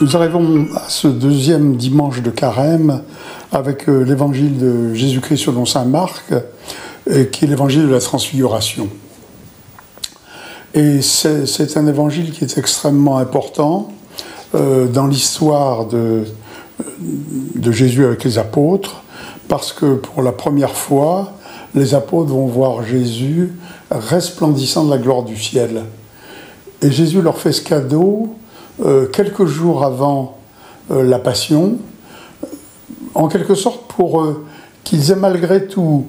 Nous arrivons à ce deuxième dimanche de carême avec euh, l'évangile de Jésus-Christ selon saint Marc, euh, qui est l'évangile de la transfiguration. Et c'est un évangile qui est extrêmement important euh, dans l'histoire de, de Jésus avec les apôtres, parce que pour la première fois, les apôtres vont voir Jésus resplendissant de la gloire du ciel. Et Jésus leur fait ce cadeau euh, quelques jours avant euh, la Passion, en quelque sorte pour euh, qu'ils aient malgré tout,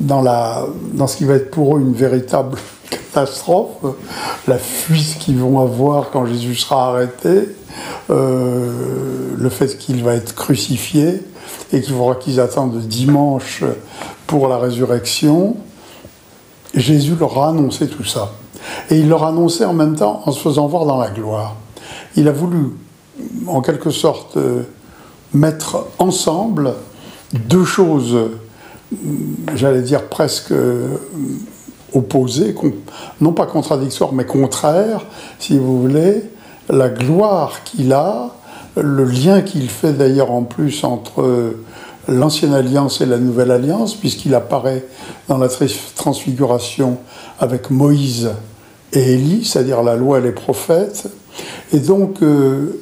dans, ce qui va être pour eux une véritable catastrophe, la fuite qu'ils vont avoir quand Jésus sera arrêté, le fait qu'il va être crucifié et qu'il faudra qu'ils attendent dimanche pour la résurrection, Jésus leur a annoncé tout ça. Et il leur a annoncé en même temps en se faisant voir dans la gloire il a voulu, en quelque sorte, euh, mettre ensemble deux choses, j'allais dire presque euh, opposées, non pas contradictoires, mais contraires, si vous voulez, la gloire qu'il a, le lien qu'il fait d'ailleurs en plus entre euh, l'ancienne alliance et la nouvelle alliance, puisqu'il apparaît dans la transfiguration avec Moïse et Élie, c'est-à-dire la loi et les prophètes, et donc, euh,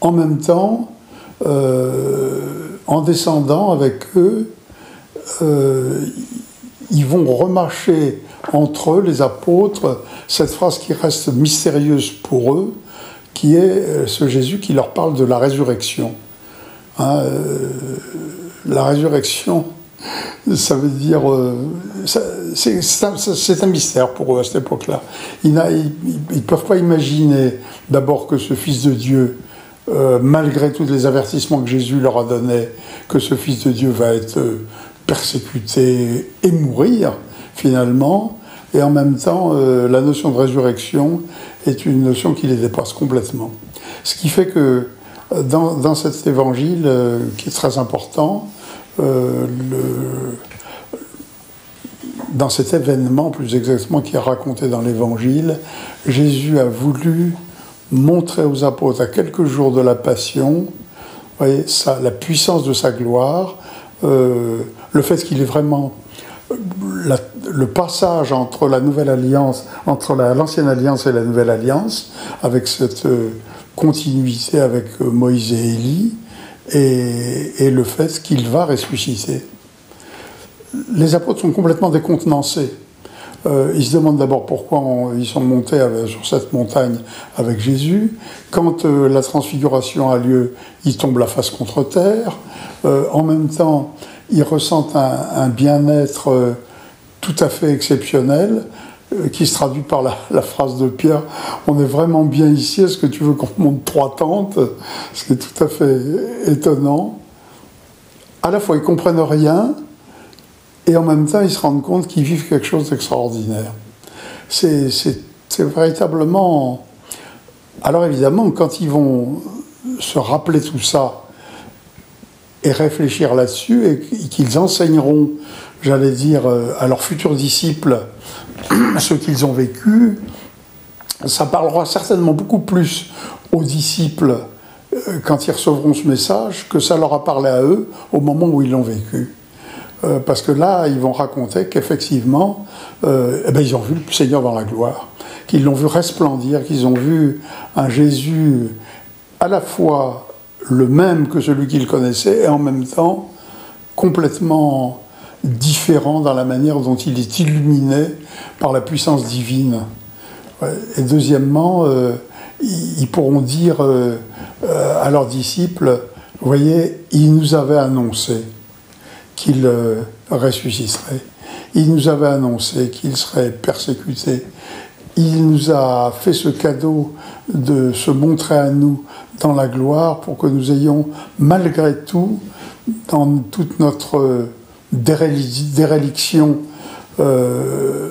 en même temps, euh, en descendant avec eux, euh, ils vont remarcher entre eux, les apôtres, cette phrase qui reste mystérieuse pour eux, qui est ce Jésus qui leur parle de la résurrection. Hein, la résurrection, ça veut dire. Euh, c'est un, mystère pour eux à cette époque-là. Ils ne peuvent pas imaginer d'abord que ce Fils de Dieu, euh, malgré tous les avertissements que Jésus leur a donnés, que ce Fils de Dieu va être euh, persécuté et mourir finalement. Et en même temps, la notion de résurrection est une notion qui les dépasse complètement. Ce qui fait que dans, dans cet évangile, qui est très important, euh, dans cet événement, plus exactement, qui est raconté dans l'Évangile, Jésus a voulu montrer aux apôtres, à quelques jours de la Passion, la puissance de sa gloire, euh, le fait qu'il est vraiment le passage entre la nouvelle alliance, entre l'ancienne alliance et la nouvelle alliance, avec cette euh, continuité avec Moïse et Élie, et, le fait qu'il va ressusciter. Les apôtres sont complètement décontenancés. Euh, ils se demandent d'abord pourquoi ils sont montés sur cette montagne avec Jésus. Quand euh, la transfiguration a lieu, ils tombent la face contre terre. Euh, en même temps, ils ressentent un bien-être tout à fait exceptionnel. Euh, qui se traduit par la, phrase de Pierre On est vraiment bien ici, est-ce que tu veux qu'on monte trois tentes? Ce qui est tout à fait étonnant. À la fois, ils comprennent rien, et en même temps, ils se rendent compte qu'ils vivent quelque chose d'extraordinaire. C'est véritablement. Alors évidemment, quand ils vont se rappeler tout ça et réfléchir là-dessus, et qu'ils enseigneront, j'allais dire, euh, à leurs futurs disciples, ce qu'ils ont vécu, ça parlera certainement beaucoup plus aux disciples euh, quand ils recevront ce message que ça leur a parlé à eux au moment où ils l'ont vécu. Euh, parce que là, ils vont raconter qu'effectivement, euh, eh ben, ils ont vu le Seigneur dans la gloire, qu'ils l'ont vu resplendir, qu'ils ont vu un Jésus à la fois le même que celui qu'ils connaissaient et en même temps complètement différent dans la manière dont il est illuminé par la puissance divine. Et deuxièmement, euh, ils pourront dire euh, euh, à leurs disciples, voyez, il nous avait annoncé qu'il ressusciterait. Il nous avait annoncé qu'il serait persécuté. Il nous a fait ce cadeau de se montrer à nous dans la gloire pour que nous ayons malgré tout, dans toute notre déréliction euh,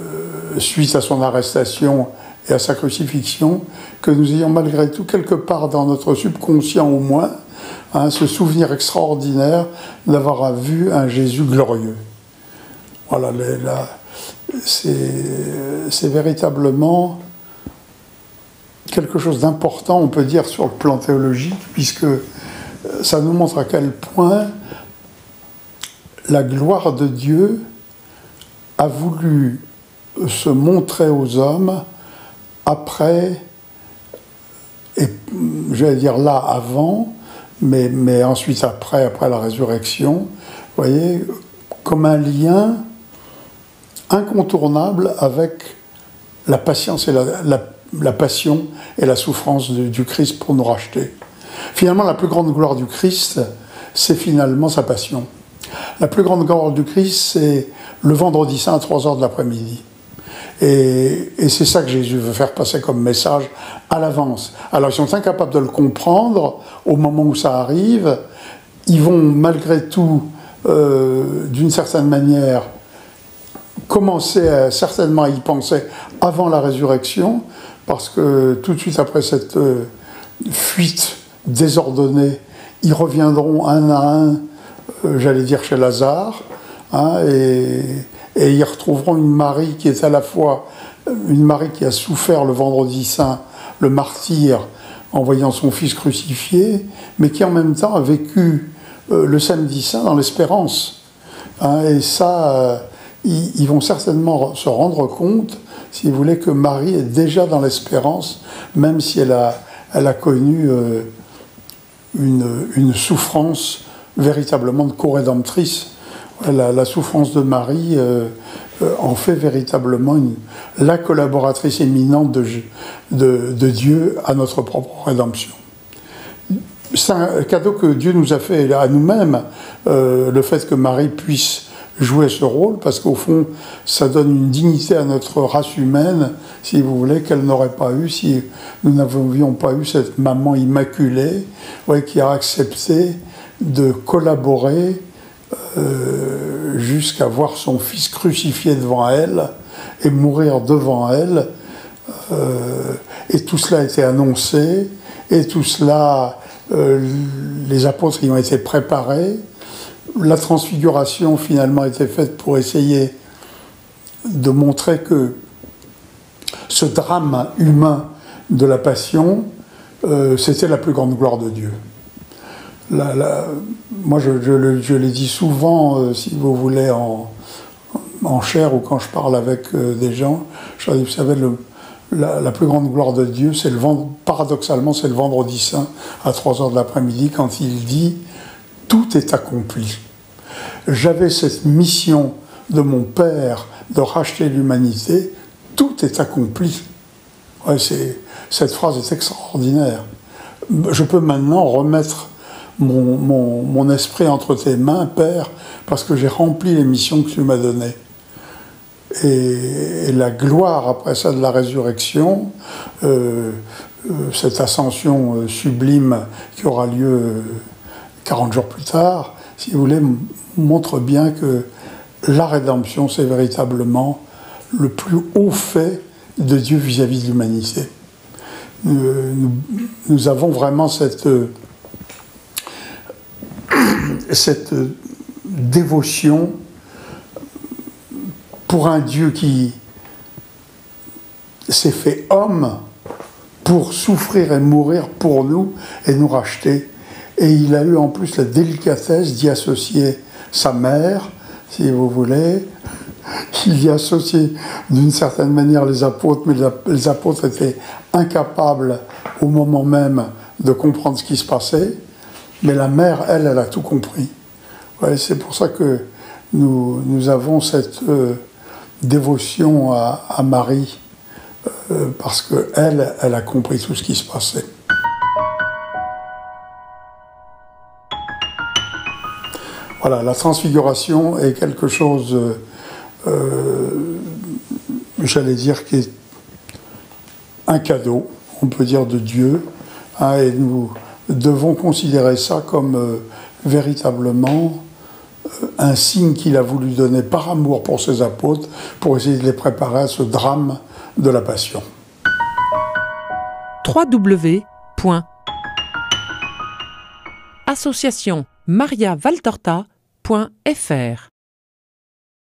suite à son arrestation et à sa crucifixion, que nous ayons malgré tout quelque part dans notre subconscient au moins hein, ce souvenir extraordinaire d'avoir vu un Jésus glorieux. Voilà, c'est véritablement quelque chose d'important, on peut dire, sur le plan théologique, puisque ça nous montre à quel point la gloire de Dieu a voulu se montrer aux hommes après, et j'allais dire là avant, mais, mais ensuite après, après la résurrection, vous voyez, comme un lien incontournable avec la patience et la, passion et la souffrance du Christ pour nous racheter. Finalement, la plus grande gloire du Christ, c'est finalement sa passion. La plus grande gloire du Christ, c'est le vendredi saint à 3 heures de l'après-midi. Et, c'est ça que Jésus veut faire passer comme message à l'avance. Alors ils sont incapables de le comprendre au moment où ça arrive. Ils vont malgré tout, euh, d'une certaine manière, commencer certainement à y penser avant la résurrection, parce que tout de suite après cette euh, fuite désordonnée, ils reviendront un à un, j'allais dire chez Lazare, hein, et, ils retrouveront une Marie qui est à la fois une Marie qui a souffert le vendredi saint, le martyr, en voyant son fils crucifié, mais qui en même temps a vécu euh, le samedi saint dans l'espérance. Hein, et ça, euh, ils, vont certainement se rendre compte, si vous voulez, que Marie est déjà dans l'espérance, même si elle a, elle a connu une, souffrance véritablement de co-rédemptrice. La, souffrance de Marie euh, euh, en fait véritablement la collaboratrice éminente de, Dieu à notre propre rédemption. C'est un cadeau que Dieu nous a fait à nous-mêmes, euh, le fait que Marie puisse jouer ce rôle, parce qu'au fond, ça donne une dignité à notre race humaine, si vous voulez, qu'elle n'aurait pas eu si nous n'avions pas eu cette maman immaculée, qui a accepté de collaborer euh, jusqu'à voir son fils crucifié devant elle et mourir devant elle. Euh, et tout cela a été annoncé, et tout cela, euh, les apôtres y ont été préparés, la transfiguration finalement a été faite pour essayer de montrer que ce drame humain de la passion, c'était la plus grande gloire de Dieu. Moi, je, l'ai dit souvent, euh, si vous voulez, en, chair ou quand je parle avec euh, des gens, je dis, vous savez, la, plus grande gloire de Dieu, c'est le paradoxalement, c'est le vendredi saint à 3 heures de l'après-midi quand il dit tout est accompli. J'avais cette mission de mon Père de racheter l'humanité, tout est accompli. cette phrase est extraordinaire. Je peux maintenant remettre mon, esprit entre tes mains, Père, parce que j'ai rempli les missions que tu m'as données. Et, la gloire après ça de la résurrection, euh, euh, cette ascension euh, sublime qui aura lieu 40 jours plus tard, si vous voulez, montre bien que la rédemption, c'est véritablement le plus haut fait de Dieu vis-à-vis de l'humanité. Nous, avons vraiment cette, cette dévotion pour un Dieu qui s'est fait homme pour souffrir et mourir pour nous et nous racheter et il a eu en plus la délicatesse d'y associer sa mère, si vous voulez. Il y associé d'une certaine manière les apôtres, mais les apôtres étaient incapables au moment même de comprendre ce qui se passait. Mais la mère, elle, elle a tout compris. c'est pour ça que nous, avons cette euh, dévotion à, Marie, euh, parce qu'elle, elle a compris tout ce qui se passait. Voilà, la transfiguration est quelque chose, euh, j'allais dire, qui est un cadeau, on peut dire, de Dieu. Hein, nous devons considérer ça comme euh, véritablement un signe qu'il a voulu donner par amour pour ses apôtres, pour essayer de les préparer à ce drame de la passion. 3W. Association Maria Valtorta.fr